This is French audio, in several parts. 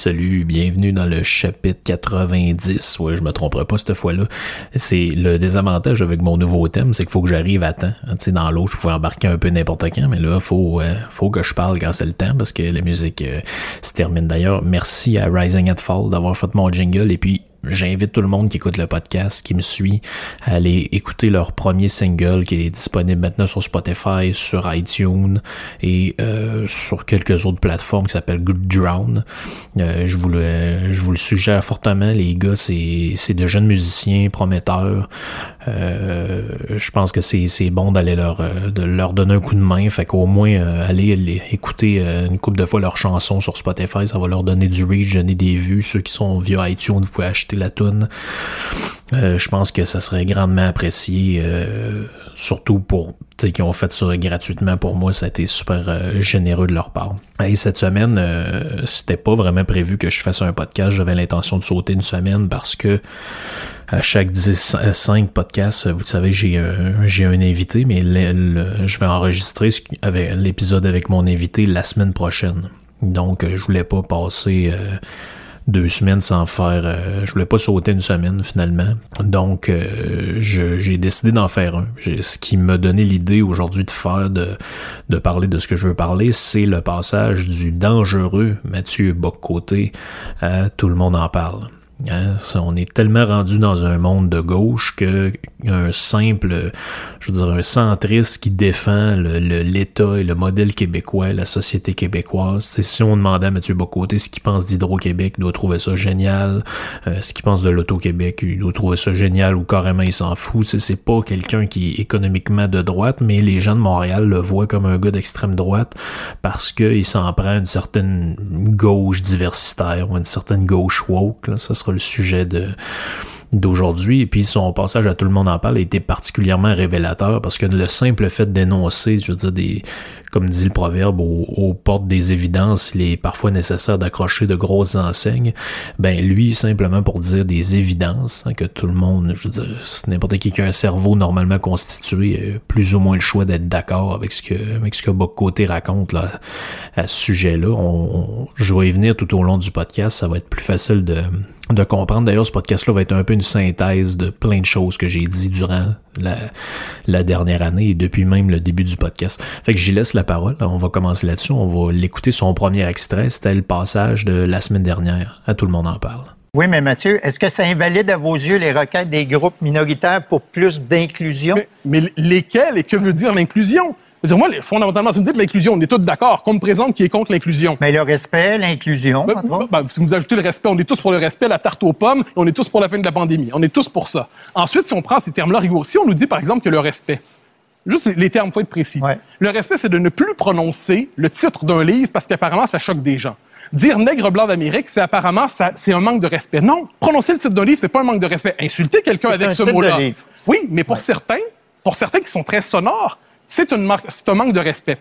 Salut, bienvenue dans le chapitre 90. Ouais, je me tromperai pas cette fois-là. C'est le désavantage avec mon nouveau thème, c'est qu'il faut que j'arrive à temps. Hein, Tu sais, dans l'autre, je pouvais embarquer un peu n'importe quand, mais là, faut, euh, faut que je parle quand c'est le temps parce que la musique euh, se termine. D'ailleurs, merci à Rising and Fall d'avoir fait mon jingle et puis J'invite tout le monde qui écoute le podcast, qui me suit, à aller écouter leur premier single qui est disponible maintenant sur Spotify, sur iTunes et euh, sur quelques autres plateformes qui s'appellent Good Drown. Euh, je, vous le, je vous le suggère fortement, les gars, c'est, c'est de jeunes musiciens prometteurs. Euh, je pense que c'est, c'est bon d'aller leur, euh, de leur donner un coup de main. Fait qu'au moins, euh, aller les- écouter euh, une couple de fois leurs chansons sur Spotify, ça va leur donner du reach, donner des vues. Ceux qui sont via iTunes, vous pouvez acheter la tune. Euh, je pense que ça serait grandement apprécié, euh, surtout pour sais qui ont fait ça gratuitement pour moi, ça a été super euh, généreux de leur part. Et cette semaine, euh, c'était pas vraiment prévu que je fasse un podcast. J'avais l'intention de sauter une semaine parce que à chaque 10, euh, 5 podcasts, vous savez, j'ai un, invité, mais je vais enregistrer l'épisode avec mon invité la semaine prochaine. Donc, je voulais pas passer deux semaines sans faire. euh, je voulais pas sauter une semaine finalement. Donc, euh, j'ai décidé d'en faire un. Ce qui m'a donné l'idée aujourd'hui de faire, de, de parler de ce que je veux parler, c'est le passage du dangereux Mathieu Boccoté à Tout le monde en parle. Hein, on est tellement rendu dans un monde de gauche que un simple, je veux dire, un centriste qui défend le- le- l'État et le modèle québécois, la société québécoise. Si on demandait à Mathieu Bocoté ce qu'il pense d'Hydro-Québec, il doit trouver ça génial. Euh, ce qu'il pense de l'Auto-Québec, il doit trouver ça génial ou carrément il s'en fout. C'est, c'est pas quelqu'un qui est économiquement de droite, mais les gens de Montréal le voient comme un gars d'extrême droite parce qu'il s'en prend une certaine gauche diversitaire ou une certaine gauche woke. Là. Ça sera le sujet d'aujourd'hui. Et puis son passage à tout le monde en parle a été particulièrement révélateur parce que le simple fait d'énoncer, je veux dire, des, comme dit le proverbe, aux, aux portes des évidences, il est parfois nécessaire d'accrocher de grosses enseignes. Ben lui, simplement pour dire des évidences, hein, que tout le monde, je veux dire, n'importe qui qui a un cerveau normalement constitué, a plus ou moins le choix d'être d'accord avec ce que avec ce que Boc Côté raconte là, à ce sujet-là. On, on- je vais y venir tout au long du podcast, ça va être plus facile de, de comprendre. D'ailleurs, ce podcast-là va être un peu une synthèse de plein de choses que j'ai dit durant la, la dernière année et depuis même le début du podcast. Fait que j'y laisse la parole. On va commencer là-dessus. On va l'écouter son premier extrait. C'était le passage de la semaine dernière. À tout le monde en parle. Oui, mais Mathieu, est-ce que ça invalide à vos yeux les requêtes des groupes minoritaires pour plus d'inclusion? Mais, mais lesquels et que veut dire l'inclusion? Moi, les- fondamentalement, si vous me dites l'inclusion, on est tous d'accord. Qu'on me présente qui est contre l'inclusion. Mais le respect, l'inclusion, Ben, ben, si vous ajoutez le respect, on est tous pour le respect, la tarte aux pommes, et on est tous pour la fin de la pandémie. On est tous pour ça. Ensuite, si on prend ces termes-là rigoureux, si on nous dit, par exemple, que le respect, juste les- termes, faut être précis. Ouais. Le respect, c'est de ne plus prononcer le titre d'un livre parce qu'apparemment, ça choque des gens. Dire nègre blanc d'Amérique, c'est apparemment, ça, c'est un manque de respect. Non, prononcer le titre d'un livre, c'est pas un manque de respect. Insulter quelqu'un avec un ce mot-là. Oui, mais pour certains, pour certains qui sont très sonores, c'est une marque, c'est un manque de respect.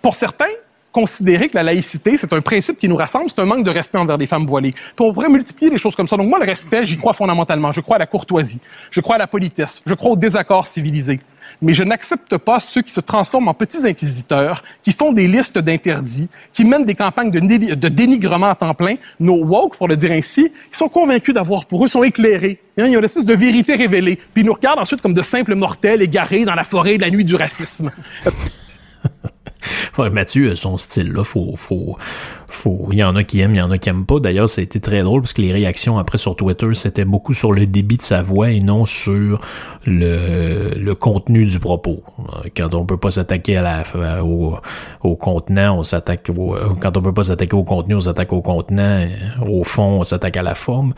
Pour certains, considérer que la laïcité, c'est un principe qui nous rassemble, c'est un manque de respect envers les femmes voilées. On pourrait multiplier les choses comme ça. Donc moi, le respect, j'y crois fondamentalement. Je crois à la courtoisie, je crois à la politesse, je crois au désaccord civilisé. Mais je n'accepte pas ceux qui se transforment en petits inquisiteurs, qui font des listes d'interdits, qui mènent des campagnes de, de, dénigrement à temps plein. Nos woke, pour le dire ainsi, qui sont convaincus d'avoir pour eux, sont éclairés. Il y a une espèce de vérité révélée. Puis ils nous regardent ensuite comme de simples mortels égarés dans la forêt de la nuit du racisme. Mathieu, son style-là, faut, faut, faut, il y en a qui aiment, il y en a qui aiment pas. D'ailleurs, été très drôle parce que les réactions après sur Twitter, c'était beaucoup sur le débit de sa voix et non sur le, contenu du propos. Quand on peut pas s'attaquer à la, au, au contenant, on s'attaque quand on peut pas s'attaquer au contenu, on s'attaque au contenant. Au fond, on s'attaque à la forme.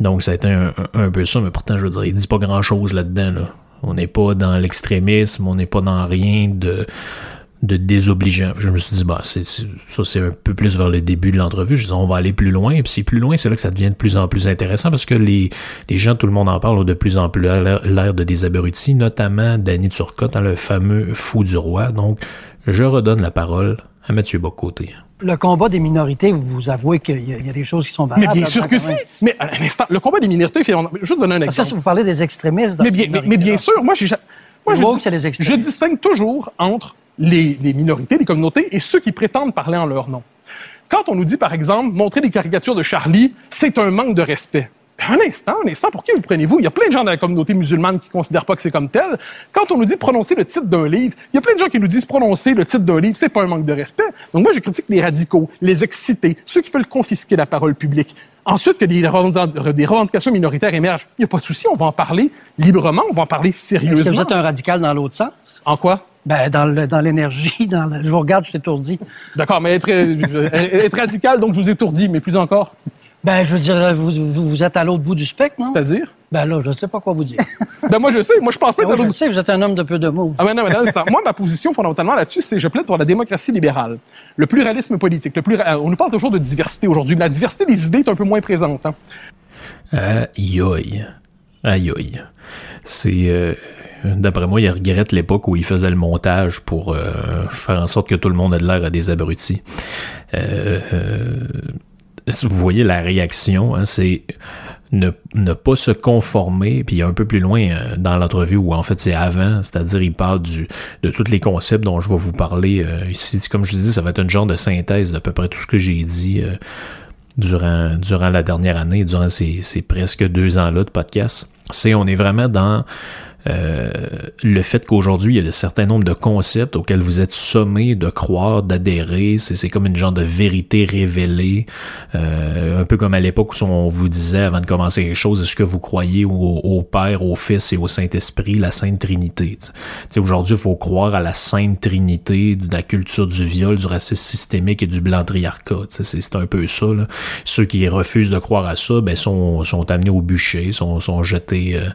Donc, ça a été un, peu ça, mais pourtant, je veux dire, il dit pas grand chose là-dedans, là. On n'est pas dans l'extrémisme, on n'est pas dans rien de de désobligeant. Je me suis dit, bah, c'est, ça, c'est un peu plus vers le début de l'entrevue. Je dis, on va aller plus loin. Et puis, c'est plus loin, c'est là que ça devient de plus en plus intéressant parce que les, les gens, tout le monde en parle, ont de plus en plus l'air de des abrutis, notamment Danny Turcotte, dans le fameux fou du roi. Donc, je redonne la parole à Mathieu Bocoté. Le combat des minorités, vous avouez qu'il y, a des choses qui sont valables. Mais bien sûr que si. Mais à l'instant, le combat des minorités, je vais juste donner un exemple. Parce que vous parlez des extrémistes. mais, bien, mais, bien sûr, moi, j'ai, moi, je, je distingue toujours entre les, minorités, les communautés et ceux qui prétendent parler en leur nom. Quand on nous dit, par exemple, montrer des caricatures de Charlie, c'est un manque de respect. Un instant, un instant, pour qui vous prenez-vous? Il y a plein de gens dans la communauté musulmane qui ne considèrent pas que c'est comme tel. Quand on nous dit prononcer le titre d'un livre, il y a plein de gens qui nous disent prononcer le titre d'un livre, c'est pas un manque de respect. Donc moi, je critique les radicaux, les excités, ceux qui veulent confisquer la parole publique. Ensuite, que des, revendications minoritaires émergent, il n'y a pas de souci, on va en parler librement, on va en parler sérieusement. Est-ce que vous êtes un radical dans l'autre sens? En quoi? Ben, dans l'énergie, dans, dans je vous regarde, je t'étourdis. D'accord, mais être, être radical, donc je vous étourdis, mais plus encore. Ben, je veux dire, vous, vous êtes à l'autre bout du spectre, non? C'est-à-dire? Ben là, je sais pas quoi vous dire. ben moi, je sais. Moi, je pense pas ben, Je sais, vous êtes un homme de peu de mots. Ah, ben non, mais non, moi, ma position fondamentalement là-dessus, c'est je plaide pour la démocratie libérale, le pluralisme politique. Le plus, on nous parle toujours de diversité aujourd'hui, mais la diversité des idées est un peu moins présente. Hein? Aïe aïe. Aïe aïe. C'est... Euh, D'après moi, il regrette l'époque où il faisait le montage pour euh, faire en sorte que tout le monde ait de l'air à des abrutis. Euh, euh, vous voyez la réaction, hein, c'est ne, pas se conformer, puis un peu plus loin dans l'entrevue où en fait c'est avant, c'est-à-dire il parle de tous les concepts dont je vais vous parler ici. Comme je dis, ça va être une genre de synthèse d'à peu près tout ce que j'ai dit durant durant la dernière année, durant ces, ces presque deux ans-là de podcast. C'est on est vraiment dans euh, le fait qu'aujourd'hui, il y a un certain nombre de concepts auxquels vous êtes sommé de croire, d'adhérer, c'est comme une genre de vérité révélée, euh, un peu comme à l'époque où on vous disait avant de commencer quelque chose, est-ce que vous croyez au, Père, au Fils et au Saint-Esprit, la Sainte Trinité? Aujourd'hui, il faut croire à la Sainte Trinité, de la culture du viol, du racisme systémique et du blanc triarcat. C'est un peu ça. Ceux qui refusent de croire à ça ben, sont, sont amenés au bûcher, sont, sont jetés... Euh,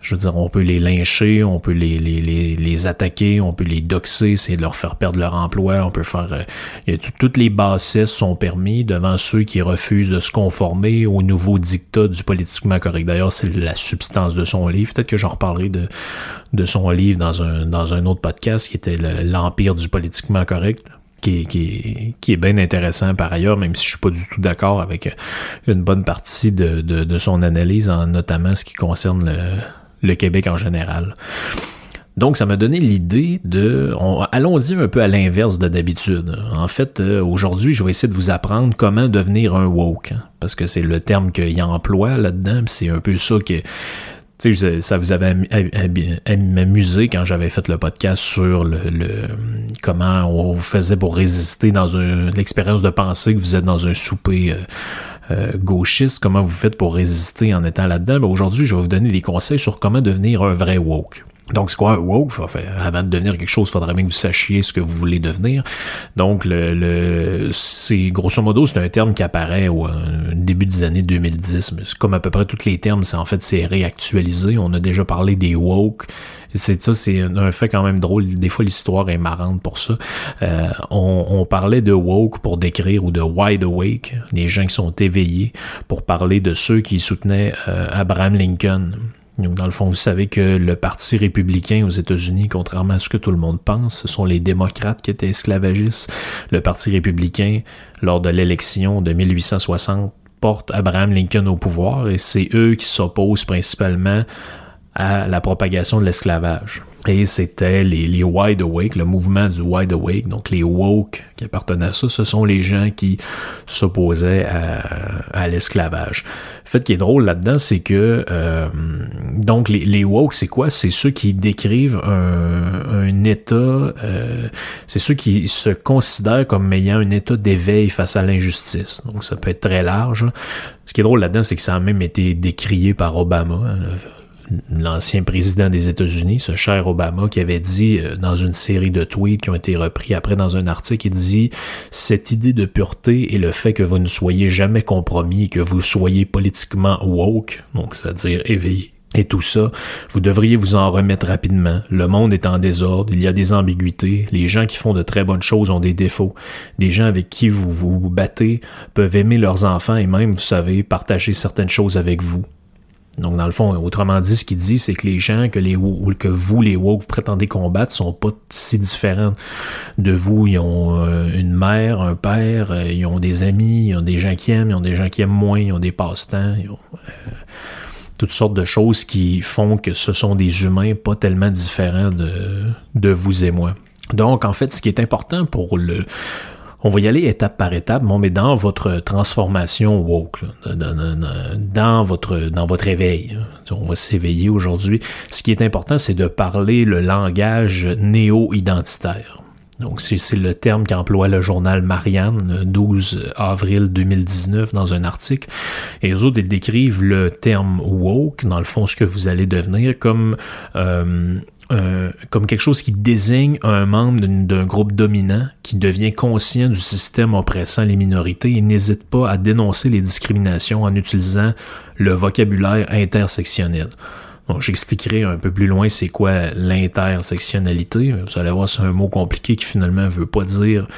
je veux dire, on peut les lyncher, on peut les, les, les, attaquer, on peut les doxer, c'est de leur faire perdre leur emploi, on peut faire... Euh, toutes les bassesses sont permis devant ceux qui refusent de se conformer au nouveau dictat du politiquement correct. D'ailleurs, c'est la substance de son livre. Peut-être que j'en reparlerai de, de son livre dans un, dans un autre podcast qui était l'Empire du politiquement correct. Qui est, qui, bien intéressant par ailleurs, même si je suis pas du tout d'accord avec une bonne partie de, de, de son analyse, en notamment ce qui concerne le, le Québec en général. Donc, ça m'a donné l'idée de... Allons-y un peu à l'inverse de d'habitude. En fait, euh, aujourd'hui, je vais essayer de vous apprendre comment devenir un woke. Hein, parce que c'est le terme qu'il emploie là-dedans. C'est un peu ça que... Tu sais, ça vous avait amusé quand j'avais fait le podcast sur le, comment on faisait pour résister dans l'expérience de pensée que vous êtes dans un souper euh, euh, gauchiste, comment vous faites pour résister en étant là-dedans, ben aujourd'hui, je vais vous donner des conseils sur comment devenir un vrai woke. Donc, c'est quoi un woke? avant de devenir quelque chose, il faudrait bien que vous sachiez ce que vous voulez devenir. Donc, le, le c'est grosso modo, c'est un terme qui apparaît au euh, début des années 2010. Mais comme à peu près tous les termes, c'est en fait c'est réactualisé. On a déjà parlé des woke. C'est ça, c'est un fait quand même drôle. Des fois, l'histoire est marrante pour ça. Euh, on, on, parlait de woke pour décrire ou de wide awake, les gens qui sont éveillés, pour parler de ceux qui soutenaient euh, Abraham Lincoln Donc, dans le fond, vous savez que le Parti républicain aux États-Unis, contrairement à ce que tout le monde pense, ce sont les démocrates qui étaient esclavagistes. Le Parti républicain, lors de l'élection de 1860, porte Abraham Lincoln au pouvoir et c'est eux qui s'opposent principalement à la propagation de l'esclavage. Et c'était les, les Wide Awake, le mouvement du Wide Awake, donc les woke qui appartenaient à ça, ce sont les gens qui s'opposaient à, à l'esclavage. Le fait qui est drôle là-dedans, c'est que euh, donc les, les woke, c'est quoi? C'est ceux qui décrivent un, un état, euh, c'est ceux qui se considèrent comme ayant un état d'éveil face à l'injustice. Donc ça peut être très large. Ce qui est drôle là-dedans, c'est que ça a même été décrié par Obama. Hein, l'ancien président des États-Unis, ce cher Obama, qui avait dit euh, dans une série de tweets qui ont été repris après dans un article, il dit cette idée de pureté et le fait que vous ne soyez jamais compromis, que vous soyez politiquement woke, donc c'est-à-dire éveillé. Et tout ça, vous devriez vous en remettre rapidement. Le monde est en désordre, il y a des ambiguïtés, les gens qui font de très bonnes choses ont des défauts. Des gens avec qui vous vous battez peuvent aimer leurs enfants et même, vous savez, partager certaines choses avec vous. Donc, dans le fond, autrement dit, ce qu'il dit, c'est que les gens que, les, que vous, les woke, vous prétendez combattre, sont pas si différents de vous. Ils ont euh, une mère, un père, euh, ils ont des amis, ils ont des gens qui aiment, ils ont des gens qui aiment moins, ils ont des passe-temps, ils ont euh, toutes sortes de choses qui font que ce sont des humains pas tellement différents de, de vous et moi. Donc, en fait, ce qui est important pour le, on va y aller étape par étape, bon, mais dans votre transformation woke, dans, votre dans votre éveil, on va s'éveiller aujourd'hui. Ce qui est important, c'est de parler le langage néo-identitaire. Donc, c'est le terme qu'emploie le journal Marianne, le 12 avril 2019, dans un article. Et eux autres, ils décrivent le terme woke, dans le fond, ce que vous allez devenir, comme euh, euh, comme quelque chose qui désigne un membre d'un groupe dominant qui devient conscient du système oppressant les minorités et n'hésite pas à dénoncer les discriminations en utilisant le vocabulaire intersectionnel. Donc, j'expliquerai un peu plus loin c'est quoi l'intersectionnalité. Vous allez voir, c'est un mot compliqué qui finalement veut pas dire,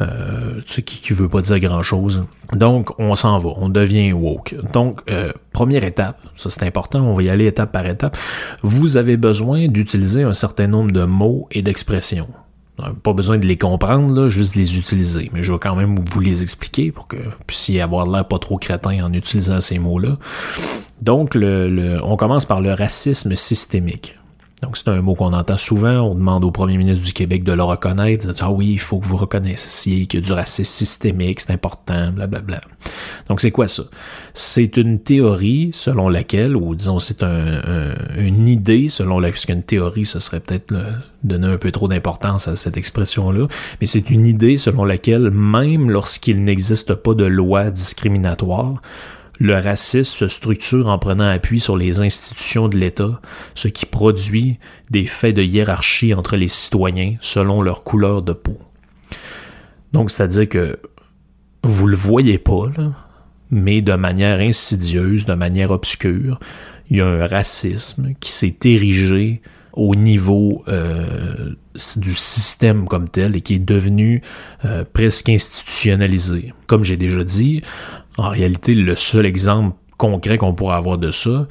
euh, qui, qui veut pas dire grand chose. Donc, on s'en va, on devient woke. Donc, euh, première étape, ça c'est important, on va y aller étape par étape. Vous avez besoin d'utiliser un certain nombre de mots et d'expressions. Pas besoin de les comprendre, là, juste les utiliser. Mais je vais quand même vous les expliquer pour que vous puissiez avoir l'air pas trop crétin en utilisant ces mots-là. Donc, le, on commence par le racisme systémique. Donc, c'est un mot qu'on entend souvent. On demande au premier ministre du Québec de le reconnaître. Dire, ah oui, il faut que vous reconnaissiez qu'il y a du racisme systémique, c'est important, blablabla. Donc, c'est quoi ça? C'est une théorie selon laquelle, ou disons, c'est un, une idée selon laquelle, parce qu'une théorie, ce serait peut-être donner un peu trop d'importance à cette expression-là, mais c'est une idée selon laquelle, même lorsqu'il n'existe pas de loi discriminatoire, le racisme se structure en prenant appui sur les institutions de l'État, ce qui produit des faits de hiérarchie entre les citoyens selon leur couleur de peau. Donc, c'est-à-dire que vous le voyez pas, mais de manière insidieuse, de manière obscure, il y a un racisme qui s'est érigé au niveau euh, du système comme tel et qui est devenu euh, presque institutionnalisé. Comme j'ai déjà dit, en réalité, le seul exemple concret qu'on pourrait avoir de ça,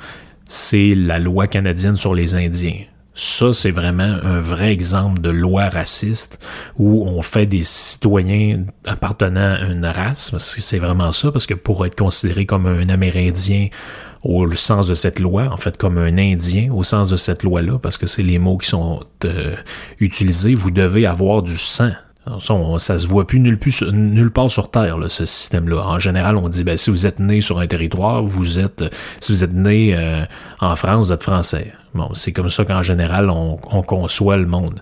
c'est la loi canadienne sur les Indiens. Ça, c'est vraiment un vrai exemple de loi raciste où on fait des citoyens appartenant à une race, parce que c'est vraiment ça, parce que pour être considéré comme un Amérindien au sens de cette loi, en fait comme un Indien au sens de cette loi-là, parce que c'est les mots qui sont euh, utilisés, vous devez avoir du sang ça, ça se voit plus nulle, plus, nulle part sur Terre, là, ce système-là. En général, on dit, ben, si vous êtes né sur un territoire, vous êtes, si vous êtes né euh, en France, vous êtes français. Bon, c'est comme ça qu'en général, on, on, conçoit le monde.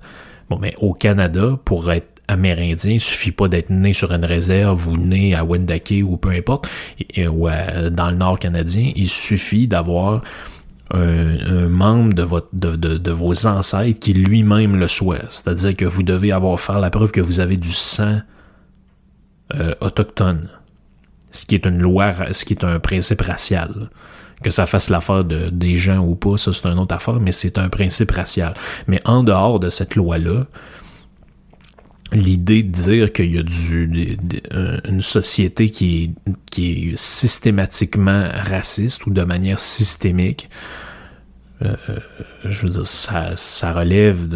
Bon, mais au Canada, pour être amérindien, il suffit pas d'être né sur une réserve ou né à Wendake ou peu importe, ou dans le nord canadien. Il suffit d'avoir un, membre de, votre, de, de, vos ancêtres qui lui-même le souhaite. C'est-à-dire que vous devez avoir faire la preuve que vous avez du sang euh, autochtone. Ce qui est une loi, ce qui est un principe racial. Que ça fasse l'affaire de, des gens ou pas, ça c'est une autre affaire, mais c'est un principe racial. Mais en dehors de cette loi-là, l'idée de dire qu'il y a du, une société qui est, systématiquement raciste ou de manière systémique, euh, je veux dire, ça, relève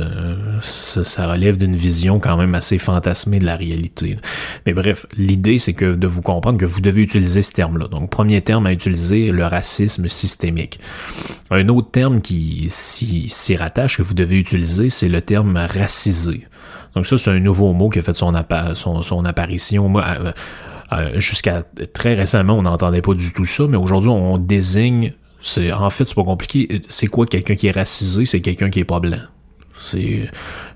d'une vision quand même assez fantasmée de la réalité. Mais bref, l'idée c'est que de vous comprendre que vous devez utiliser ce terme-là. Donc, premier terme à utiliser, le racisme systémique. Un autre terme qui s'y rattache que vous devez utiliser, c'est le terme racisé. Donc ça, c'est un nouveau mot qui a fait son, apparition. Euh, euh, jusqu'à très récemment, on n'entendait pas du tout ça, mais aujourd'hui, on désigne c'est en fait c'est pas compliqué. C'est quoi quelqu'un qui est racisé? C'est quelqu'un qui est pas blanc. C'est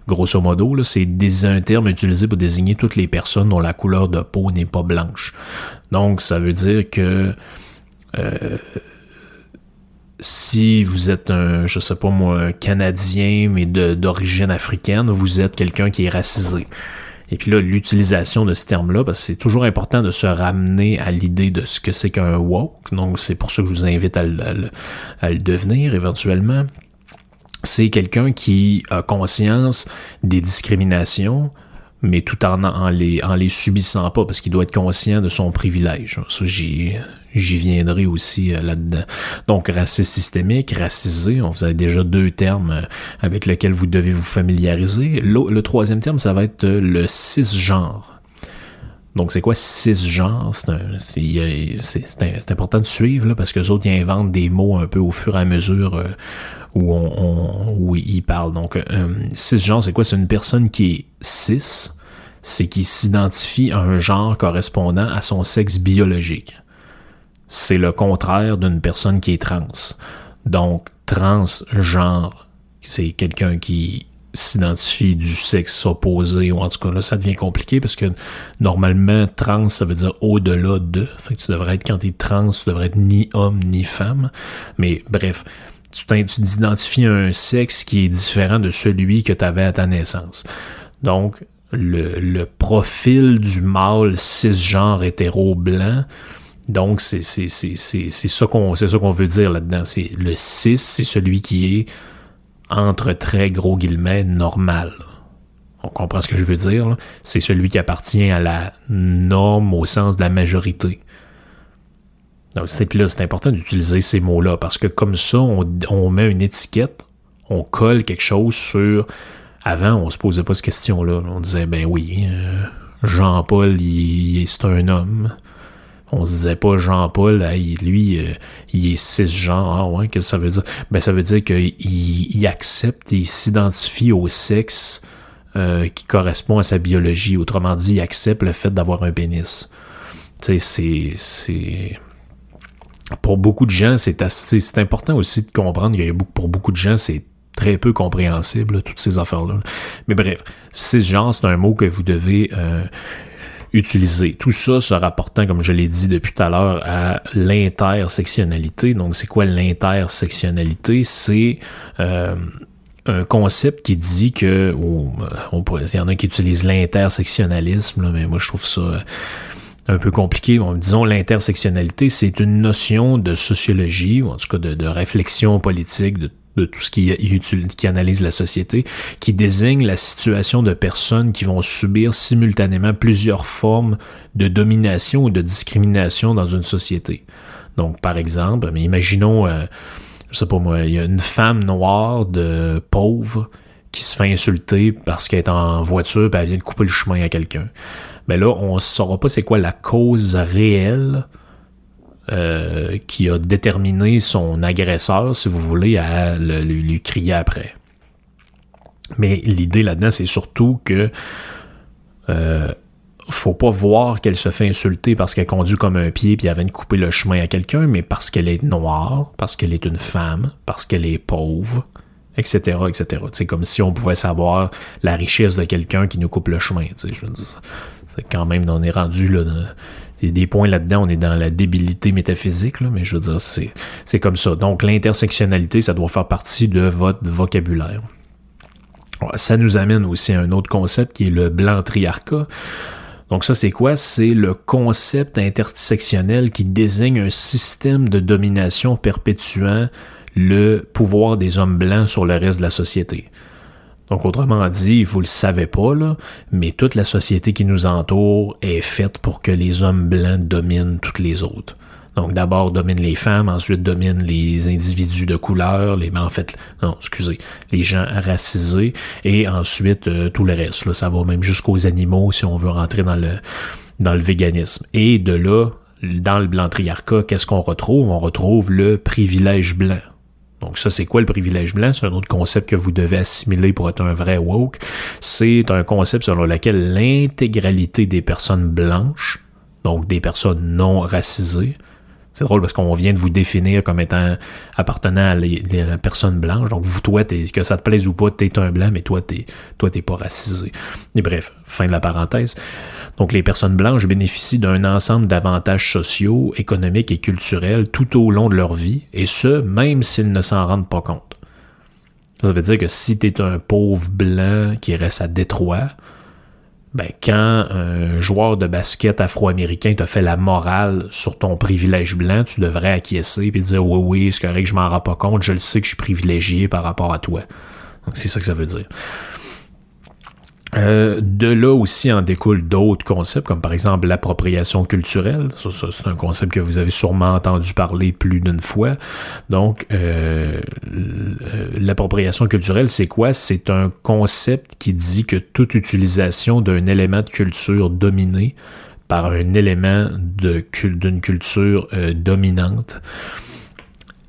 grosso modo c'est un terme utilisé pour désigner toutes les personnes dont la couleur de peau n'est pas blanche. Donc ça veut dire que euh, vous êtes un, je sais pas moi, canadien mais d'origine africaine, vous êtes quelqu'un qui est racisé. Et puis là, l'utilisation de ce terme-là, parce que c'est toujours important de se ramener à l'idée de ce que c'est qu'un woke. Donc, c'est pour ça que je vous invite à le, devenir éventuellement. C'est quelqu'un qui a conscience des discriminations, mais tout en, en, les, en les subissant pas, parce qu'il doit être conscient de son privilège. Ça, j'y viendrai aussi euh, là-dedans. Donc, racisme systémique, racisé, on a déjà deux termes euh, avec lesquels vous devez vous familiariser. Le, troisième terme, ça va être euh, le cisgenre. Donc, c'est quoi cisgenre? C'est important de suivre, là, parce que les autres, ils inventent des mots un peu au fur et à mesure où, ils parlent. Donc, cisgenre, c'est quoi? C'est une personne qui est cis, c'est qui s'identifie à un genre correspondant à son sexe biologique. C'est le contraire d'une personne qui est trans. Donc, transgenre, c'est quelqu'un qui s'identifie du sexe opposé, ou en tout cas là, ça devient compliqué parce que normalement, trans, ça veut dire au-delà de. Fait que tu devrais être, quand t'es trans, tu devrais être ni homme ni femme. Mais bref, tu t'identifies un sexe qui est différent de celui que tu avais à ta naissance. Donc, le, profil du mâle cisgenre hétéro blanc, donc c'est ça qu'on veut dire là-dedans. Le cis, c'est celui qui est entre très gros guillemets normal. On comprend ce que je veux dire. C'est celui qui appartient à la norme au sens de la majorité. Donc, c'est important d'utiliser ces mots-là parce que comme ça, on, met une étiquette, on colle quelque chose sur. Avant, on se posait pas cette question-là. On disait, ben oui, euh, Jean-Paul, c'est un homme. On se disait pas Jean-Paul, lui, euh, il est cisgenre. Ah ouais, qu'est-ce que ça veut dire? Ben ça veut dire qu'il il accepte, il s'identifie au sexe euh, qui correspond à sa biologie. Autrement dit, il accepte le fait d'avoir un pénis. Tu sais, c'est pour beaucoup de gens, c'est c'est important aussi de comprendre que pour beaucoup de gens, c'est très peu compréhensible, toutes ces affaires-là. Mais bref, cisgenre, c'est un mot que vous devez euh, utiliser. Tout ça se rapportant, comme je l'ai dit depuis tout à l'heure, à l'intersectionnalité. Donc, c'est quoi l'intersectionnalité? C'est euh, un concept qui dit que, on il y en a qui utilisent l'intersectionnalisme, mais moi je trouve ça un peu compliqué. Bon, disons, l'intersectionnalité, c'est une notion de sociologie, ou en tout cas de, réflexion politique, de, tout ce qui, analyse la société, qui désigne la situation de personnes qui vont subir simultanément plusieurs formes de domination ou de discrimination dans une société. Donc, par exemple, mais imaginons, euh, je sais pas moi, il y a une femme noire de pauvre qui se fait insulter parce qu'elle est en voiture et elle vient de couper le chemin à quelqu'un mais là, on ne saura pas c'est quoi la cause réelle euh, qui a déterminé son agresseur, si vous voulez, à lui, crier après. Mais l'idée là-dedans, c'est surtout que euh, faut pas voir qu'elle se fait insulter parce qu'elle conduit comme un pied puis elle vient de couper le chemin à quelqu'un, mais parce qu'elle est noire, parce qu'elle est une femme, parce qu'elle est pauvre, etc., etc. C'est comme si on pouvait savoir la richesse de quelqu'un qui nous coupe le chemin. Je veux dire, quand même, on est rendu là. Il y a des points là-dedans, on est dans la débilité métaphysique, là, mais je veux dire, c'est, c'est comme ça. Donc, l'intersectionnalité, ça doit faire partie de votre vocabulaire. Ça nous amène aussi à un autre concept qui est le blanc triarcat. Donc ça, c'est quoi? C'est le concept intersectionnel qui désigne un système de domination perpétuant le pouvoir des hommes blancs sur le reste de la société. Donc, autrement dit, vous le savez pas, là, mais toute la société qui nous entoure est faite pour que les hommes blancs dominent toutes les autres. Donc d'abord dominent les femmes, ensuite dominent les individus de couleur, les en fait non, excusez, les gens racisés et ensuite euh, tout le reste. Là, ça va même jusqu'aux animaux si on veut rentrer dans le dans le véganisme. Et de là, dans le blanc triarcat, qu'est-ce qu'on retrouve? On retrouve le privilège blanc. Donc ça, c'est quoi le privilège blanc? C'est un autre concept que vous devez assimiler pour être un vrai woke. C'est un concept selon lequel l'intégralité des personnes blanches, donc des personnes non racisées, c'est drôle parce qu'on vient de vous définir comme étant appartenant à, la personne blanche. Donc, vous, toi, que ça te plaise ou pas, t'es un blanc, mais toi, t'es, toi, t'es pas racisé. Et bref, fin de la parenthèse. Donc, les personnes blanches bénéficient d'un ensemble d'avantages sociaux, économiques et culturels tout au long de leur vie, et ce, même s'ils ne s'en rendent pas compte. Ça veut dire que si t'es un pauvre blanc qui reste à Détroit, ben, quand un joueur de basket afro-américain te fait la morale sur ton privilège blanc, tu devrais acquiescer et dire oui, oui, c'est correct, je m'en rends pas compte, je le sais que je suis privilégié par rapport à toi. Donc, c'est ça que ça veut dire. Euh, de là aussi en découlent d'autres concepts, comme par exemple l'appropriation culturelle. C'est un concept que vous avez sûrement entendu parler plus d'une fois. Donc, euh, l'appropriation culturelle, c'est quoi? C'est un concept qui dit que toute utilisation d'un élément de culture dominé par un élément d'une culture euh, dominante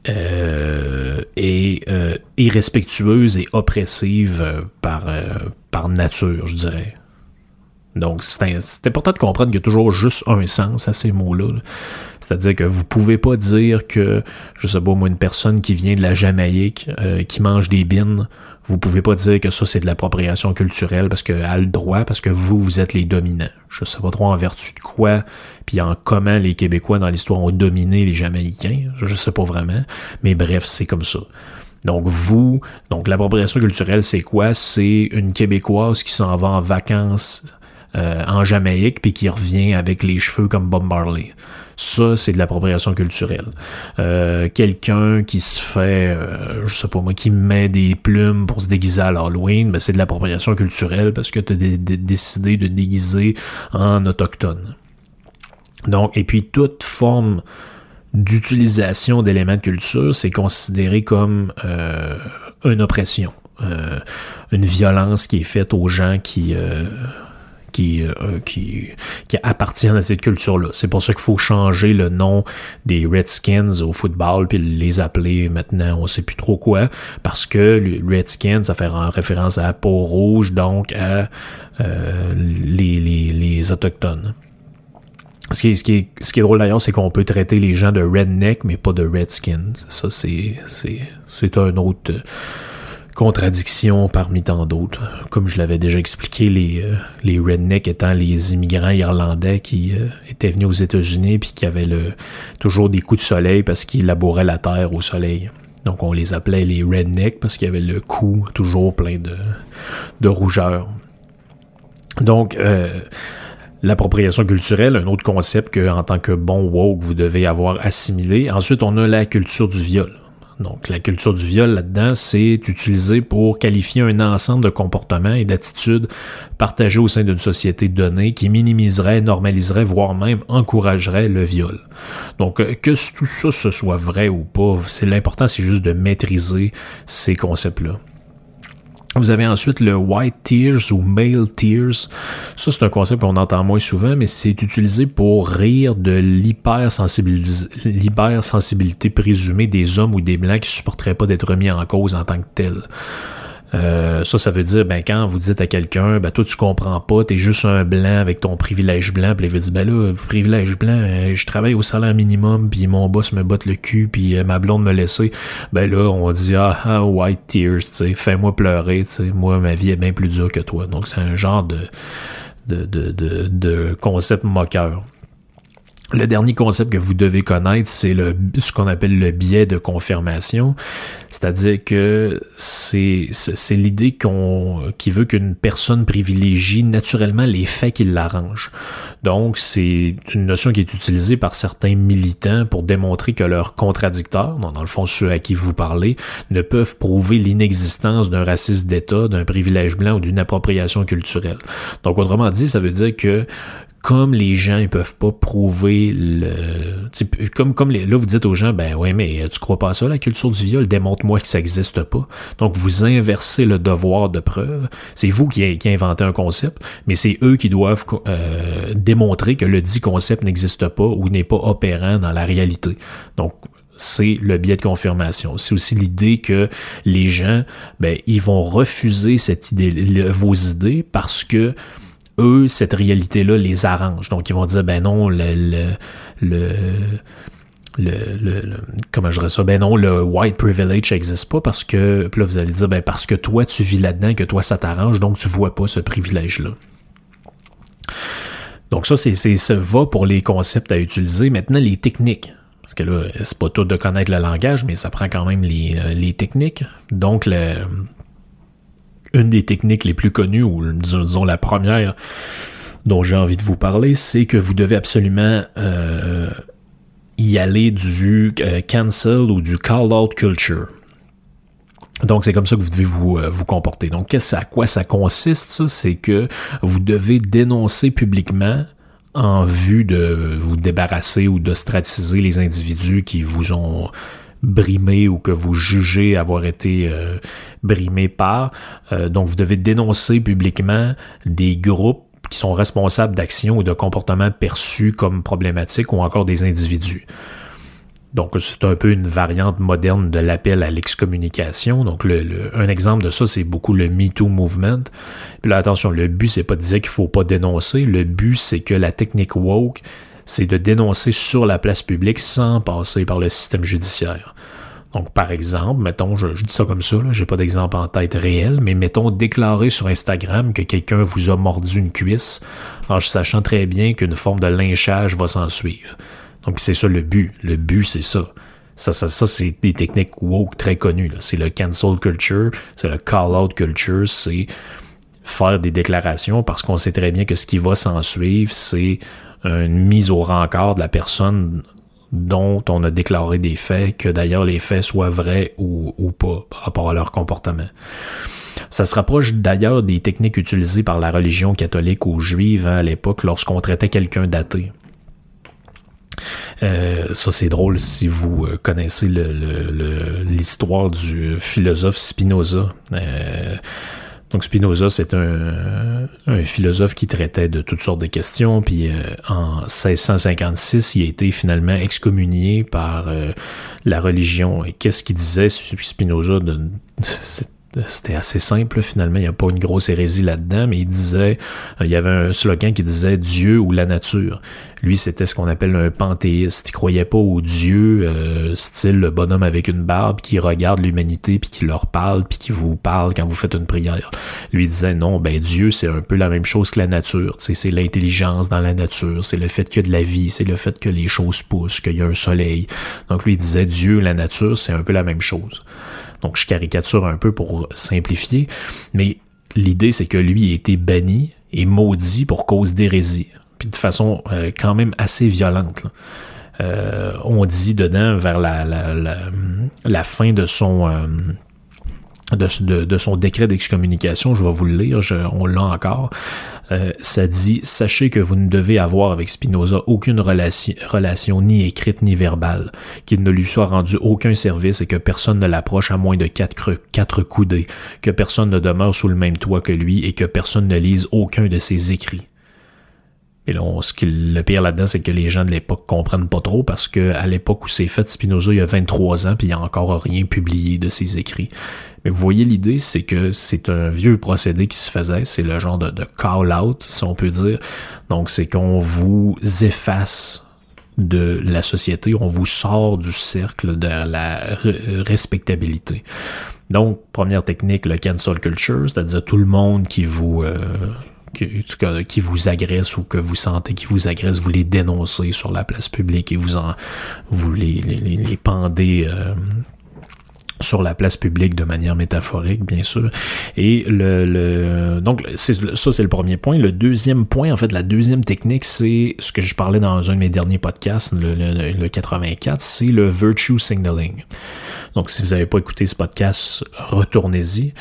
euh, et euh, irrespectueuse et oppressive par, nature, je dirais. Donc, c'est important de comprendre qu'il y a toujours juste un sens à ces mots-là. C'est-à-dire que vous pouvez pas dire que, je sais pas moi, une personne qui vient de la Jamaïque, qui mange des bines, vous pouvez pas dire que ça c'est de l'appropriation culturelle parce qu'elle a le droit, parce que vous, vous êtes les dominants. Je sais pas trop en vertu de quoi, puis en comment les Québécois dans l'histoire ont dominé les Jamaïcains. Je sais pas vraiment. Mais bref, c'est comme ça. Donc vous, donc l'appropriation culturelle, c'est quoi? C'est une Québécoise qui s'en va en vacances euh, en Jamaïque puis qui revient avec les cheveux comme Bob Marley. Ça, c'est de l'appropriation culturelle. Euh, quelqu'un qui se fait, euh, je sais pas moi, qui met des plumes pour se déguiser à l'Halloween, ben c'est de l'appropriation culturelle parce que tu as décidé de déguiser en autochtone. Donc, et puis toute forme d'utilisation d'éléments de culture, c'est considéré comme euh, une oppression, une violence qui est faite aux gens qui qui, euh, qui, qui appartiennent à cette culture-là. C'est pour ça qu'il faut changer le nom des Redskins au football puis les appeler maintenant on sait plus trop quoi parce que Redskins ça fait référence à la peau rouge donc à euh, les, les, les autochtones. Ce qui, est, drôle d'ailleurs, c'est qu'on peut traiter les gens de redneck, mais pas de redskins. Ça, c'est, c'est, c'est autre, contradiction parmi tant d'autres. Comme je l'avais déjà expliqué, les, euh, les rednecks étant les immigrants irlandais qui euh, étaient venus aux États-Unis puis qui avaient le, toujours des coups de soleil parce qu'ils labouraient la terre au soleil. Donc on les appelait les rednecks parce qu'il y avait le cou toujours plein de, de rougeur. Donc euh, L'appropriation culturelle, un autre concept que, en tant que bon woke, vous devez avoir assimilé. Ensuite, on a la culture du viol. Donc, la culture du viol là-dedans, c'est utilisé pour qualifier un ensemble de comportements et d'attitudes partagés au sein d'une société donnée qui minimiserait, normaliserait, voire même encouragerait le viol. Donc, euh, que tout ça ce soit vrai ou pas, c'est l'important, c'est juste de maîtriser ces concepts-là. Vous avez ensuite le white tears ou male tears. Ça, c'est un concept qu'on entend moins souvent, mais c'est utilisé pour rire de l'hypersensibilité présumée des hommes ou des blancs qui supporteraient pas d'être remis en cause en tant que tels. Euh, ça, ça veut dire, ben, quand vous dites à quelqu'un, ben, toi, tu comprends pas, t'es juste un blanc avec ton privilège blanc, puis il veut dire, ben là, privilège blanc, euh, je travaille au salaire minimum, puis mon boss me botte le cul, puis euh, ma blonde me laisse. Ben là, on dit, ah, ah white tears, tu sais, fais-moi pleurer, tu sais, moi, ma vie est bien plus dure que toi. Donc, c'est un genre de, de, de, de, de concept moqueur. Le dernier concept que vous devez connaître, c'est le ce qu'on appelle le biais de confirmation, c'est-à-dire que c'est c'est l'idée qu'on qui veut qu'une personne privilégie naturellement les faits qui l'arrangent. Donc c'est une notion qui est utilisée par certains militants pour démontrer que leurs contradicteurs, dans le fond ceux à qui vous parlez, ne peuvent prouver l'inexistence d'un racisme d'État, d'un privilège blanc ou d'une appropriation culturelle. Donc autrement dit, ça veut dire que comme les gens ils peuvent pas prouver le comme comme les, là vous dites aux gens ben ouais mais tu crois pas à ça la culture du viol? Démontre-moi que ça existe pas. Donc vous inversez le devoir de preuve. C'est vous qui, qui inventez un concept mais c'est eux qui doivent euh, démontrer que le dit concept n'existe pas ou n'est pas opérant dans la réalité. Donc c'est le biais de confirmation. C'est aussi l'idée que les gens, ben, ils vont refuser cette idée, vos idées parce que eux, cette réalité-là les arrange. Donc, ils vont dire, ben non, le, le, le le, comment je dirais ça? Ben non le white privilege n'existe pas parce que puis là vous allez dire ben parce que toi tu vis là-dedans que toi ça t'arrange donc tu vois pas ce privilège là donc ça c'est ça va pour les concepts à utiliser. Maintenant les techniques. Parce que là c'est pas tout de connaître le langage mais ça prend quand même les, euh, les techniques. Donc le une des techniques les plus connues, ou disons, la première dont j'ai envie de vous parler, c'est que vous devez absolument euh, y aller du euh, cancel ou du call-out culture. Donc c'est comme ça que vous devez vous, euh, vous comporter. Donc à quoi ça consiste ça? C'est que vous devez dénoncer publiquement en vue de vous débarrasser ou d'ostratiser les individus qui vous ont brimé ou que vous jugez avoir été euh, brimé par. Euh, donc, vous devez dénoncer publiquement des groupes qui sont responsables d'actions ou de comportements perçus comme problématiques ou encore des individus. Donc, c'est un peu une variante moderne de l'appel à l'excommunication. Donc, le, un exemple de ça, c'est beaucoup le MeToo Movement. Puis là, attention, le but, c'est pas de dire qu'il faut pas dénoncer. Le but, c'est que la technique woke c'est de dénoncer sur la place publique sans passer par le système judiciaire. Donc, par exemple, mettons, je, dis ça comme ça, j'ai pas d'exemple en tête réel, mais mettons déclarer sur Instagram que quelqu'un vous a mordu une cuisse, en sachant très bien qu'une forme de lynchage va s'en suivre. Donc, c'est ça le but. Le but, c'est ça. Ça, ça, ça c'est des techniques woke très connues. C'est le cancel culture, c'est le call-out culture, c'est faire des déclarations parce qu'on sait très bien que ce qui va s'en suivre, c'est une mise au rencard de la personne dont on a déclaré des faits, que d'ailleurs les faits soient vrais ou, ou pas par rapport à leur comportement. Ça se rapproche d'ailleurs des techniques utilisées par la religion catholique ou juive hein, à l'époque lorsqu'on traitait quelqu'un d'athée. Euh, ça c'est drôle si vous euh, connaissez l'histoire le, du philosophe Spinoza. Euh, donc Spinoza, c'est un, philosophe qui traitait de toutes sortes de questions, puis euh, en 1656, il a été finalement excommunié par euh, la religion. Et qu'est-ce qu'il disait Spinoza de, c'était assez simple finalement, il n'y a pas une grosse hérésie là-dedans, mais il disait, euh, il y avait un slogan qui disait Dieu ou la nature. Lui, c'était ce qu'on appelle un panthéiste. Il croyait pas au Dieu, euh, style le bonhomme avec une barbe qui regarde l'humanité puis qui leur parle puis qui vous parle quand vous faites une prière. Lui disait non, ben Dieu c'est un peu la même chose que la nature. c'est l'intelligence dans la nature, c'est le fait qu'il y a de la vie, c'est le fait que les choses poussent, qu'il y a un soleil. Donc lui disait Dieu, la nature, c'est un peu la même chose. Donc je caricature un peu pour simplifier, mais l'idée c'est que lui a été banni et maudit pour cause d'hérésie, puis de façon euh, quand même assez violente. Euh, on dit dedans vers la, fin euh, de, son décret d'excommunication, je vais vous le lire, on l'a encore. Euh, ça dit Sachez que vous ne devez avoir avec Spinoza aucune relation, ni écrite ni verbale, qu'il ne lui soit rendu aucun service et que personne ne l'approche à moins de quatre, quatre coudées, que personne ne demeure sous le même toit que lui et que personne ne lise aucun de ses écrits. Et là, ce qui, le pire là-dedans, c'est que les gens de l'époque comprennent pas trop parce que à l'époque où c'est fait, Spinoza, il y a 23 ans, puis il n'y a encore rien publié de ses écrits. Mais vous voyez l'idée, c'est que c'est un vieux procédé qui se faisait, c'est le genre de, de call-out, si on peut dire. Donc, c'est qu'on vous efface de la société, on vous sort du cercle de la respectabilité. Donc, première technique, le cancel culture, c'est-à-dire tout le monde qui vous euh, qui, vous agresse ou que vous sentez qui vous agresse, vous les dénoncez sur la place publique et vous en vous les, pendez euh, sur la place publique de manière métaphorique, bien sûr. Et le, le donc ça c'est le premier point. Le deuxième point, en fait, la deuxième technique, c'est ce que je parlais dans un de mes derniers podcasts, le, le 84, c'est le virtue signaling. Donc, si vous n'avez pas écouté ce podcast, retournez-y.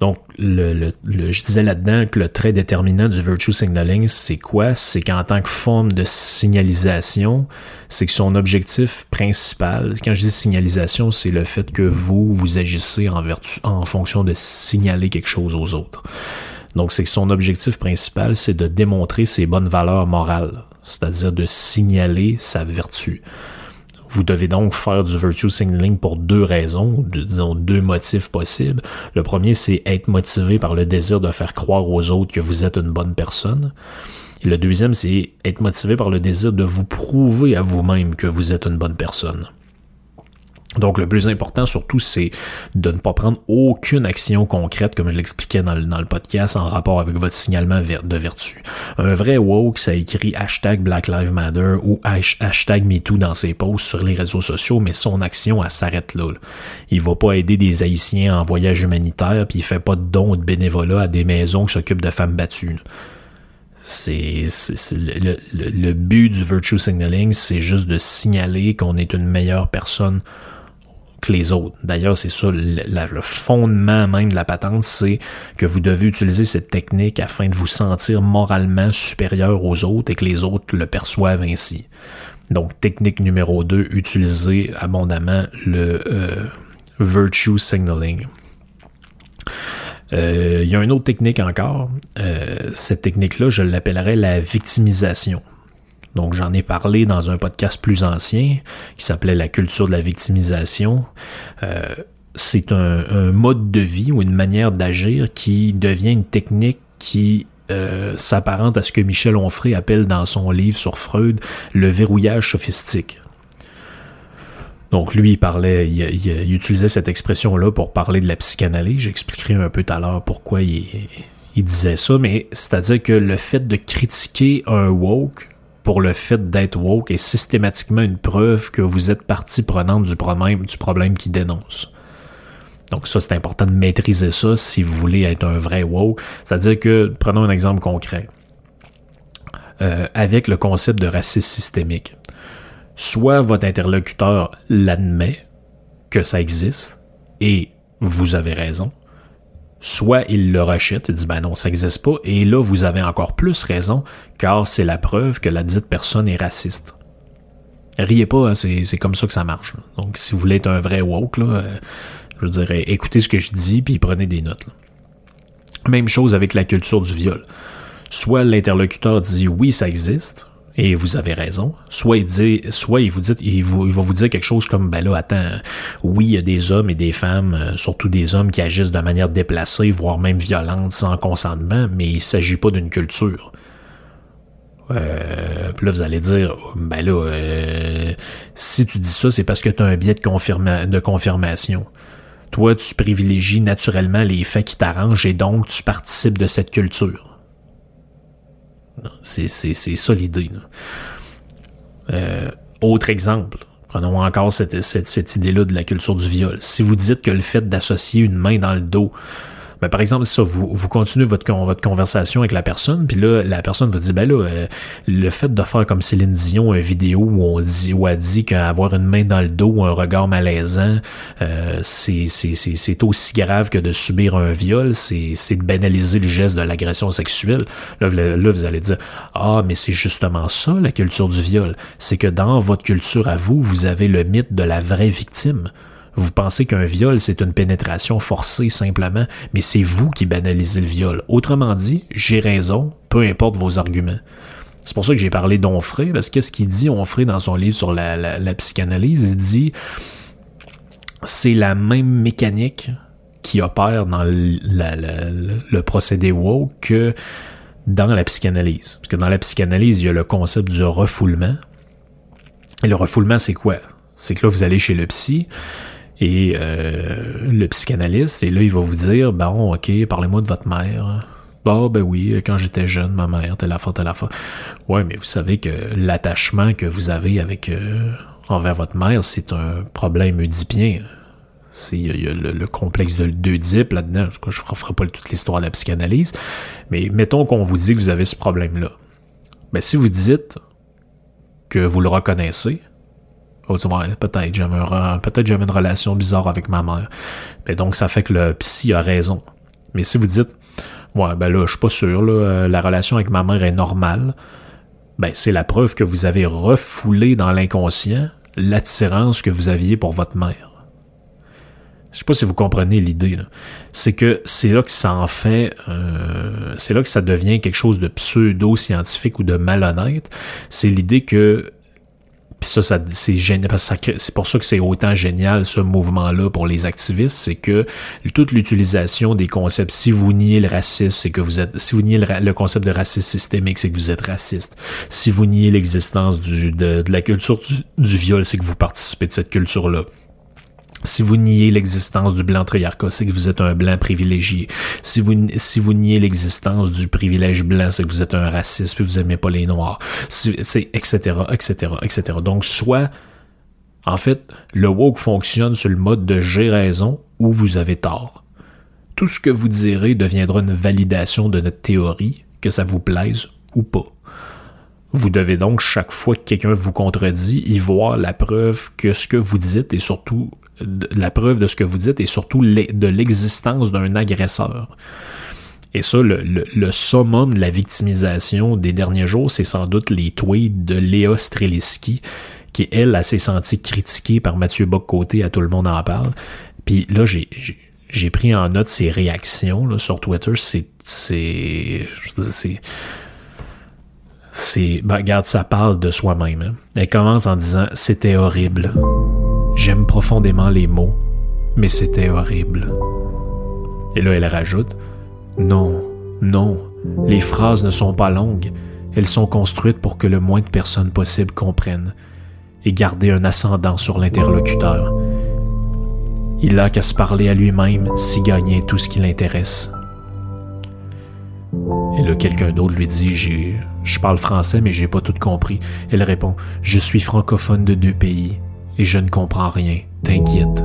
Donc, le, je disais là-dedans que le trait déterminant du virtue signaling, c'est quoi? C'est qu'en tant que forme de signalisation, c'est que son objectif principal, quand je dis signalisation, c'est le fait que vous, vous agissez en, vertu, en fonction de signaler quelque chose aux autres. Donc, c'est que son objectif principal, c'est de démontrer ses bonnes valeurs morales, c'est-à-dire de signaler sa vertu. Vous devez donc faire du virtue signaling pour deux raisons, disons deux motifs possibles. Le premier, c'est être motivé par le désir de faire croire aux autres que vous êtes une bonne personne. Et le deuxième, c'est être motivé par le désir de vous prouver à vous-même que vous êtes une bonne personne. Donc le plus important surtout, c'est de ne pas prendre aucune action concrète, comme je l'expliquais dans le, podcast, en rapport avec votre signalement de vertu. Un vrai woke, ça écrit hashtag Black Lives Matter ou hashtag MeToo dans ses posts sur les réseaux sociaux, mais son action, elle s'arrête là, Il va pas aider des Haïtiens en voyage humanitaire, puis il fait pas de dons de bénévolat à des maisons qui s'occupent de femmes battues. C'est le but du virtue signaling, c'est juste de signaler qu'on est une meilleure personne les autres. D'ailleurs, c'est ça le, fondement même de la patente, c'est que vous devez utiliser cette technique afin de vous sentir moralement supérieur aux autres et que les autres le perçoivent ainsi. Donc, technique numéro 2, utiliser abondamment le euh, virtue signaling. Euh, il y a une autre technique encore. Euh, cette technique-là, je l'appellerais la victimisation. Donc j'en ai parlé dans un podcast plus ancien qui s'appelait La culture de la victimisation. Euh, c'est un, mode de vie ou une manière d'agir qui devient une technique qui euh, s'apparente à ce que Michel Onfray appelle dans son livre sur Freud le verrouillage sophistique. Donc lui, il parlait, il, utilisait cette expression-là pour parler de la psychanalyse. J'expliquerai un peu tout à l'heure pourquoi il, il disait ça, mais c'est-à-dire que le fait de critiquer un woke pour le fait d'être woke est systématiquement une preuve que vous êtes partie prenante du problème, du qui dénonce. Donc ça, c'est important de maîtriser ça si vous voulez être un vrai woke. C'est-à-dire que, prenons un exemple concret. Euh, avec le concept de racisme systémique. Soit votre interlocuteur l'admet que ça existe et vous avez raison, soit il le rachète et dit ben non, ça n'existe pas, et là vous avez encore plus raison, car c'est la preuve que la dite personne est raciste. Riez pas, hein, c'est comme ça que ça marche. Donc si vous voulez être un vrai woke, là, euh, je dirais écoutez ce que je dis, puis prenez des notes. Même chose avec la culture du viol. Soit l'interlocuteur dit oui, ça existe, et vous avez raison. Soit il dit, soit il vous dit, il, vous, il va vous dire quelque chose comme, ben là, attends, oui, il y a des hommes et des femmes, euh, surtout des hommes qui agissent de manière déplacée, voire même violente, sans consentement, mais il s'agit pas d'une culture. Euh, puis là, vous allez dire, ben là, euh, si tu dis ça, c'est parce que tu as un biais de confirmation. Toi, tu privilégies naturellement les faits qui t'arrangent et donc tu participes de cette culture. C'est ça l'idée. Euh, autre exemple. Prenons encore cette, cette, cette idée-là de la culture du viol. Si vous dites que le fait d'associer une main dans le dos ben, par exemple, ça, vous, vous continuez votre, votre conversation avec la personne, puis là, la personne vous dit, ben là, euh, le fait de faire comme Céline Dion, une vidéo où on dit, où elle dit qu'avoir une main dans le dos ou un regard malaisant, euh, c'est, c'est, aussi grave que de subir un viol, c'est, c'est de banaliser le geste de l'agression sexuelle. Là, là, vous allez dire, ah, mais c'est justement ça, la culture du viol. C'est que dans votre culture à vous, vous avez le mythe de la vraie victime. Vous pensez qu'un viol, c'est une pénétration forcée simplement, mais c'est vous qui banalisez le viol. Autrement dit, j'ai raison, peu importe vos arguments. C'est pour ça que j'ai parlé d'Onfray, parce qu'est-ce qu'il dit Onfray dans son livre sur la, psychanalyse? Il dit c'est la même mécanique qui opère dans le procédé woke que dans la psychanalyse. Parce que dans la psychanalyse, il y a le concept du refoulement. Et le refoulement, c'est quoi? C'est que là, vous allez chez le psy, et euh, le psychanalyste, et là, il va vous dire, bon, ok, parlez-moi de votre mère. Bah ben oui, quand j'étais jeune, ma mère, telle affaire, telle affaire. Ouais, mais vous savez que l'attachement que vous avez avec euh, envers votre mère, c'est un problème oedipien. Il y a, le, complexe de d'Oedipe là-dedans. Je ne ferai pas toute l'histoire de la psychanalyse. Mais mettons qu'on vous dit que vous avez ce problème-là. Ben, si vous dites que vous le reconnaissez, Oh, peut-être j'avais peut-être j'avais une relation bizarre avec ma mère. Mais donc ça fait que le psy a raison. Mais si vous dites Ouais, ben là, je suis pas sûr, là, euh, la relation avec ma mère est normale, ben c'est la preuve que vous avez refoulé dans l'inconscient l'attirance que vous aviez pour votre mère. Je sais pas si vous comprenez l'idée. C'est que c'est là que ça en fait, euh, c'est là que ça devient quelque chose de pseudo-scientifique ou de malhonnête. C'est l'idée que puis ça, c'est génial. C'est pour ça que c'est autant génial ce mouvement-là pour les activistes, c'est que toute l'utilisation des concepts. Si vous niez le racisme, c'est que vous êtes. Si vous niez le, concept de racisme systémique, c'est que vous êtes raciste. Si vous niez l'existence du de, la culture du viol, c'est que vous participez de cette culture-là. Si vous niez l'existence du blanc triarcat, c'est que vous êtes un blanc privilégié. Si vous, si vous niez l'existence du privilège blanc, c'est que vous êtes un raciste et vous aimez pas les noirs. C'est, etc., etc., etc. Donc, soit, en fait, le woke fonctionne sur le mode de j'ai raison ou vous avez tort. Tout ce que vous direz deviendra une validation de notre théorie, que ça vous plaise ou pas. Vous devez donc, chaque fois que quelqu'un vous contredit, y voir la preuve que ce que vous dites et surtout la preuve de ce que vous dites et surtout de l'existence d'un agresseur. Et ça, le, summum de la victimisation des derniers jours, c'est sans doute les tweets de Léa Streliski, qui, elle, a s'est sentie critiquée par Mathieu Bock-Côté, à tout le monde en parle. Puis là, j'ai pris en note ses réactions sur Twitter. C'est. C'est. C'est c'est, ben, regarde, ça parle de soi-même. Hein. Elle commence en disant C'était horrible. J'aime profondément les mots, mais c'était horrible. Et là, elle rajoute Non, non, les phrases ne sont pas longues. Elles sont construites pour que le moins de personnes possible comprennent et garder un ascendant sur l'interlocuteur. Il n'a qu'à se parler à lui-même s'y gagner tout ce qui l'intéresse. Et là, quelqu'un d'autre lui dit je parle français, mais j'ai pas tout compris. Elle répond Je suis francophone de deux pays et je ne comprends rien. T'inquiète.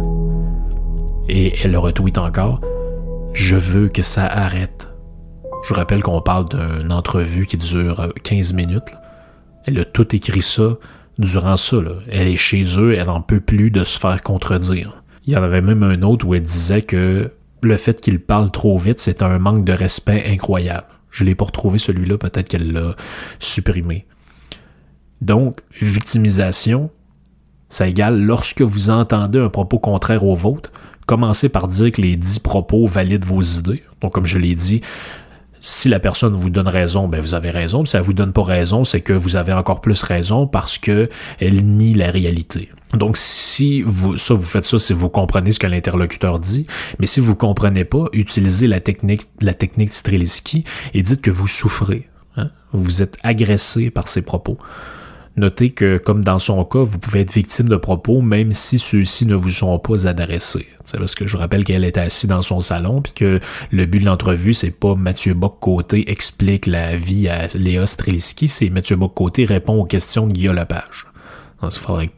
Et elle le retweet encore Je veux que ça arrête. Je rappelle qu'on parle d'une entrevue qui dure 15 minutes. Elle a tout écrit ça durant ça. Elle est chez eux, elle n'en peut plus de se faire contredire. Il y en avait même un autre où elle disait que le fait qu'il parle trop vite, c'est un manque de respect incroyable. Je l'ai pas retrouvé celui-là, peut-être qu'elle l'a supprimé. Donc, victimisation, ça égale lorsque vous entendez un propos contraire au vôtre, commencez par dire que les dix propos valident vos idées. Donc, comme je l'ai dit, si la personne vous donne raison, ben vous avez raison. Si elle vous donne pas raison, c'est que vous avez encore plus raison parce que elle nie la réalité. Donc si vous ça vous faites ça si vous comprenez ce que l'interlocuteur dit, mais si vous comprenez pas, utilisez la technique la technique et dites que vous souffrez. Hein. Vous êtes agressé par ses propos. Notez que, comme dans son cas, vous pouvez être victime de propos même si ceux-ci ne vous sont pas adressés. C'est parce que je rappelle qu'elle était assise dans son salon, puis que le but de l'entrevue, c'est pas Mathieu Bock-Côté explique la vie à Léa Streliski, c'est Mathieu Bock-Côté répond aux questions de Guillaume Lepage. Donc, il faudrait,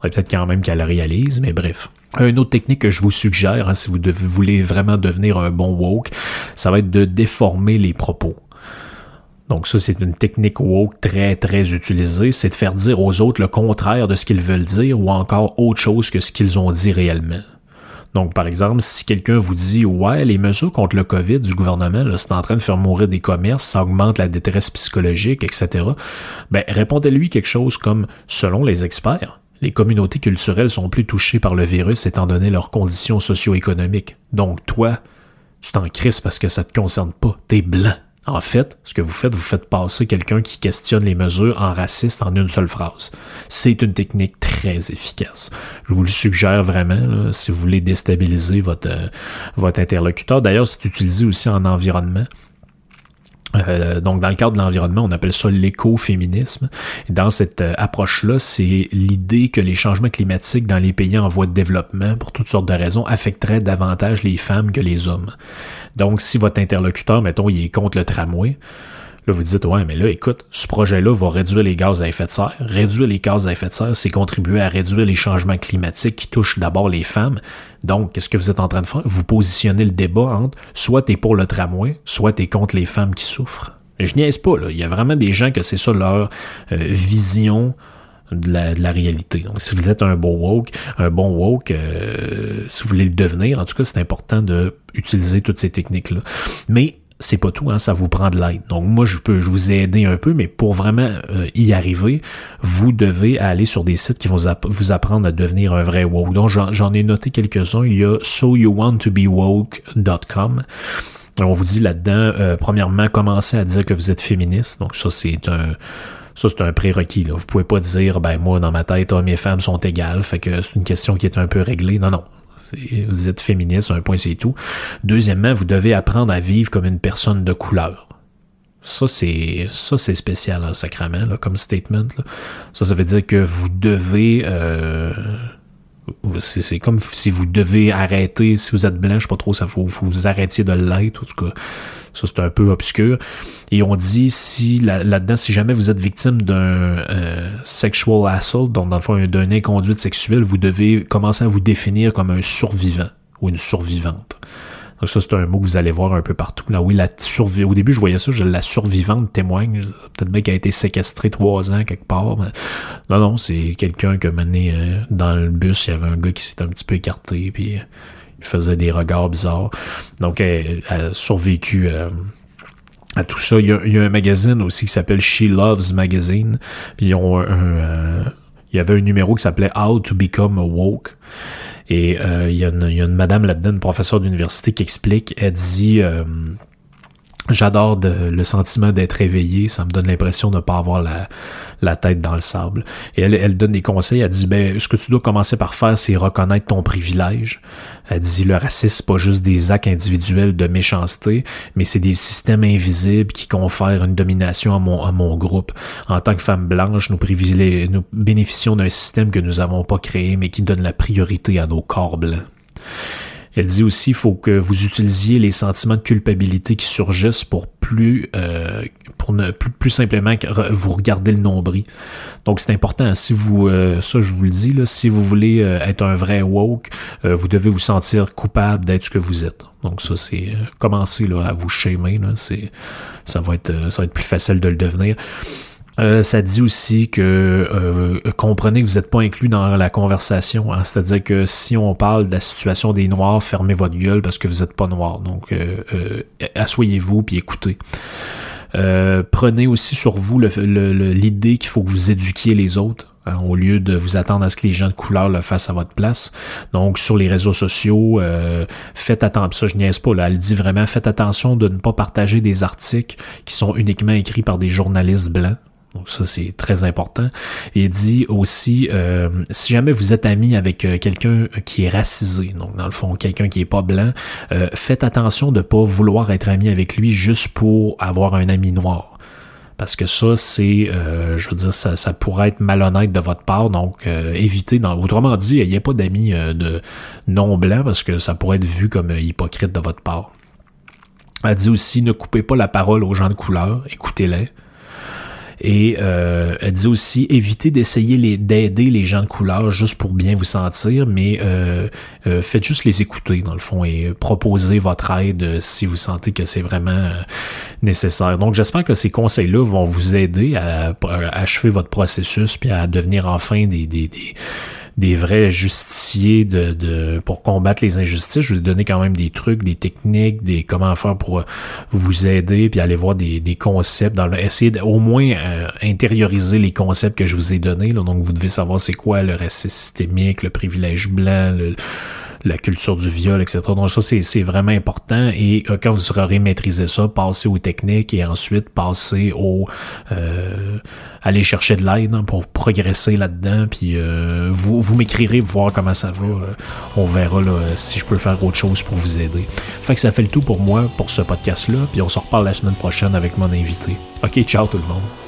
peut-être quand même qu'elle réalise, mais bref. Une autre technique que je vous suggère, hein, si vous voulez vraiment devenir un bon woke, ça va être de déformer les propos. Donc ça, c'est une technique woke très, très utilisée, c'est de faire dire aux autres le contraire de ce qu'ils veulent dire ou encore autre chose que ce qu'ils ont dit réellement. Donc, par exemple, si quelqu'un vous dit Ouais, les mesures contre le COVID du gouvernement, c'est en train de faire mourir des commerces, ça augmente la détresse psychologique, etc. Ben, répondez-lui quelque chose comme Selon les experts, les communautés culturelles sont plus touchées par le virus étant donné leurs conditions socio-économiques. Donc, toi, tu t'en crises parce que ça te concerne pas. T'es blanc. En fait, ce que vous faites, vous faites passer quelqu'un qui questionne les mesures en raciste en une seule phrase. C'est une technique très efficace. Je vous le suggère vraiment si vous voulez déstabiliser votre, euh, votre interlocuteur. D'ailleurs, c'est utilisé aussi en environnement. Euh, donc, dans le cadre de l'environnement, on appelle ça l'écoféminisme. Dans cette euh, approche-là, c'est l'idée que les changements climatiques dans les pays en voie de développement, pour toutes sortes de raisons, affecteraient davantage les femmes que les hommes. Donc, si votre interlocuteur, mettons, il est contre le tramway, Là, vous dites, ouais, mais là, écoute, ce projet-là va réduire les gaz à effet de serre. Réduire les gaz à effet de serre, c'est contribuer à réduire les changements climatiques qui touchent d'abord les femmes. Donc, qu'est-ce que vous êtes en train de faire? Vous positionnez le débat entre soit t'es pour le tramway, soit t'es contre les femmes qui souffrent. Je niaise pas, là. Il y a vraiment des gens que c'est ça leur euh, vision de la, réalité. Donc, si vous êtes un bon woke, un bon woke, euh, si vous voulez le devenir, en tout cas, c'est important de utiliser toutes ces techniques-là. Mais c'est pas tout, hein, ça vous prend de l'aide. Donc moi, je peux, je vous ai aidé un peu, mais pour vraiment euh, y arriver, vous devez aller sur des sites qui vont vous apprendre à devenir un vrai woke. Donc j'en ai noté quelques-uns. Il y a soyouwanttobewoke.com. On vous dit là-dedans, euh, premièrement, commencez à dire que vous êtes féministe. Donc ça, c'est un ça, c'est un prérequis. Là. Vous pouvez pas dire, ben moi, dans ma tête, hommes et femmes sont égales, fait que c'est une question qui est un peu réglée. Non, non. Vous êtes féministe, un point, c'est tout. Deuxièmement, vous devez apprendre à vivre comme une personne de couleur. Ça, c'est ça, c'est spécial en sacrament, là, comme statement. Là. Ça, ça veut dire que vous devez euh, c'est comme si vous devez arrêter, si vous êtes blanc, je sais pas trop, ça faut, vous arrêtiez de l'être, en tout cas. Ça, c'est un peu obscur. Et on dit si là-dedans, si jamais vous êtes victime d'un euh, sexual assault, donc dans le fond d'un inconduite sexuelle, vous devez commencer à vous définir comme un survivant ou une survivante. Donc ça, c'est un mot que vous allez voir un peu partout. Là, oui, la survie. Au début, je voyais ça, je, la survivante témoigne. Peut-être bien qu'elle a été séquestrée trois ans quelque part. Non, non, c'est quelqu'un qui a mené euh, dans le bus, il y avait un gars qui s'est un petit peu écarté, puis euh, il faisait des regards bizarres. Donc, elle, a survécu euh, à tout ça. Il y, a, un magazine aussi qui s'appelle She Loves Magazine. Ils ont un, il y avait un numéro qui s'appelait How to Become a Woke. Et euh, il, y a une, madame là-dedans, une professeure d'université qui explique, elle dit euh, J'adore le sentiment d'être éveillé, ça me donne l'impression de ne pas avoir la, la tête dans le sable. Et elle, elle donne des conseils, elle dit, ben, ce que tu dois commencer par faire, c'est reconnaître ton privilège. Elle dit, le racisme, c'est pas juste des actes individuels de méchanceté, mais c'est des systèmes invisibles qui confèrent une domination à mon, à mon groupe. En tant que femme blanche, nous, nous bénéficions d'un système que nous n'avons pas créé, mais qui donne la priorité à nos corps blancs. Elle dit aussi qu'il faut que vous utilisiez les sentiments de culpabilité qui surgissent pour plus, euh, pour ne plus, plus simplement vous regarder le nombril. Donc c'est important. Si vous, euh, ça je vous le dis là, si vous voulez euh, être un vrai woke, vous devez vous sentir coupable d'être ce que vous êtes. Donc ça c'est commencer là à vous shamer là, c'est ça va être ça va être plus facile de le devenir. Euh, ça dit aussi que euh, comprenez que vous n'êtes pas inclus dans la conversation. Hein. C'est-à-dire que si on parle de la situation des Noirs, fermez votre gueule parce que vous n'êtes pas noir. Donc, euh, euh asseyez-vous puis écoutez. prenez aussi sur vous l'idée qu'il faut que vous éduquiez les autres. Hein, au lieu de vous attendre à ce que les gens de couleur le fassent à votre place. Donc, sur les réseaux sociaux, faites attention. Ça, je niaise pas. Là, elle dit vraiment, faites attention de ne pas partager des articles qui sont uniquement écrits par des journalistes blancs. Ça, c'est très important. Il dit aussi, euh, si jamais vous êtes ami avec euh, quelqu'un qui est racisé, donc dans le fond, quelqu'un qui est pas blanc, euh, faites attention de pas vouloir être ami avec lui juste pour avoir un ami noir. Parce que ça, c'est, je veux dire, ça, ça, pourrait être malhonnête de votre part. Donc, évitez. Autrement dit, il n'y a pas d'amis de non blancs parce que ça pourrait être vu comme hypocrite de votre part. Elle dit aussi, ne coupez pas la parole aux gens de couleur, écoutez-les. Et euh, elle dit aussi évitez d'essayer d'aider les gens de couleur juste pour bien vous sentir, mais euh, euh, faites juste les écouter dans le fond et proposez votre aide si vous sentez que c'est vraiment nécessaire. Donc j'espère que ces conseils-là vont vous aider à, achever votre processus puis à devenir enfin des, des, des des vrais justiciers de, de, pour combattre les injustices. Je vous ai donné quand même des trucs, des techniques, des comment faire pour vous aider, puis aller voir des, des concepts, dans le, essayer au moins euh, intérioriser les concepts que je vous ai donnés. Donc vous devez savoir c'est quoi le racisme systémique, le privilège blanc, le la culture du viol, etc. Donc ça, c'est vraiment important. Et euh, quand vous aurez maîtrisé ça, passez aux techniques et ensuite passez au... Euh, aller chercher de l'aide hein, pour progresser là-dedans. Puis euh, vous, vous m'écrirez, voir comment ça va. on verra là, si je peux faire autre chose pour vous aider. Fait que ça fait le tout pour moi pour ce podcast-là. Puis on se reparle la semaine prochaine avec mon invité. Ok, ciao tout le monde.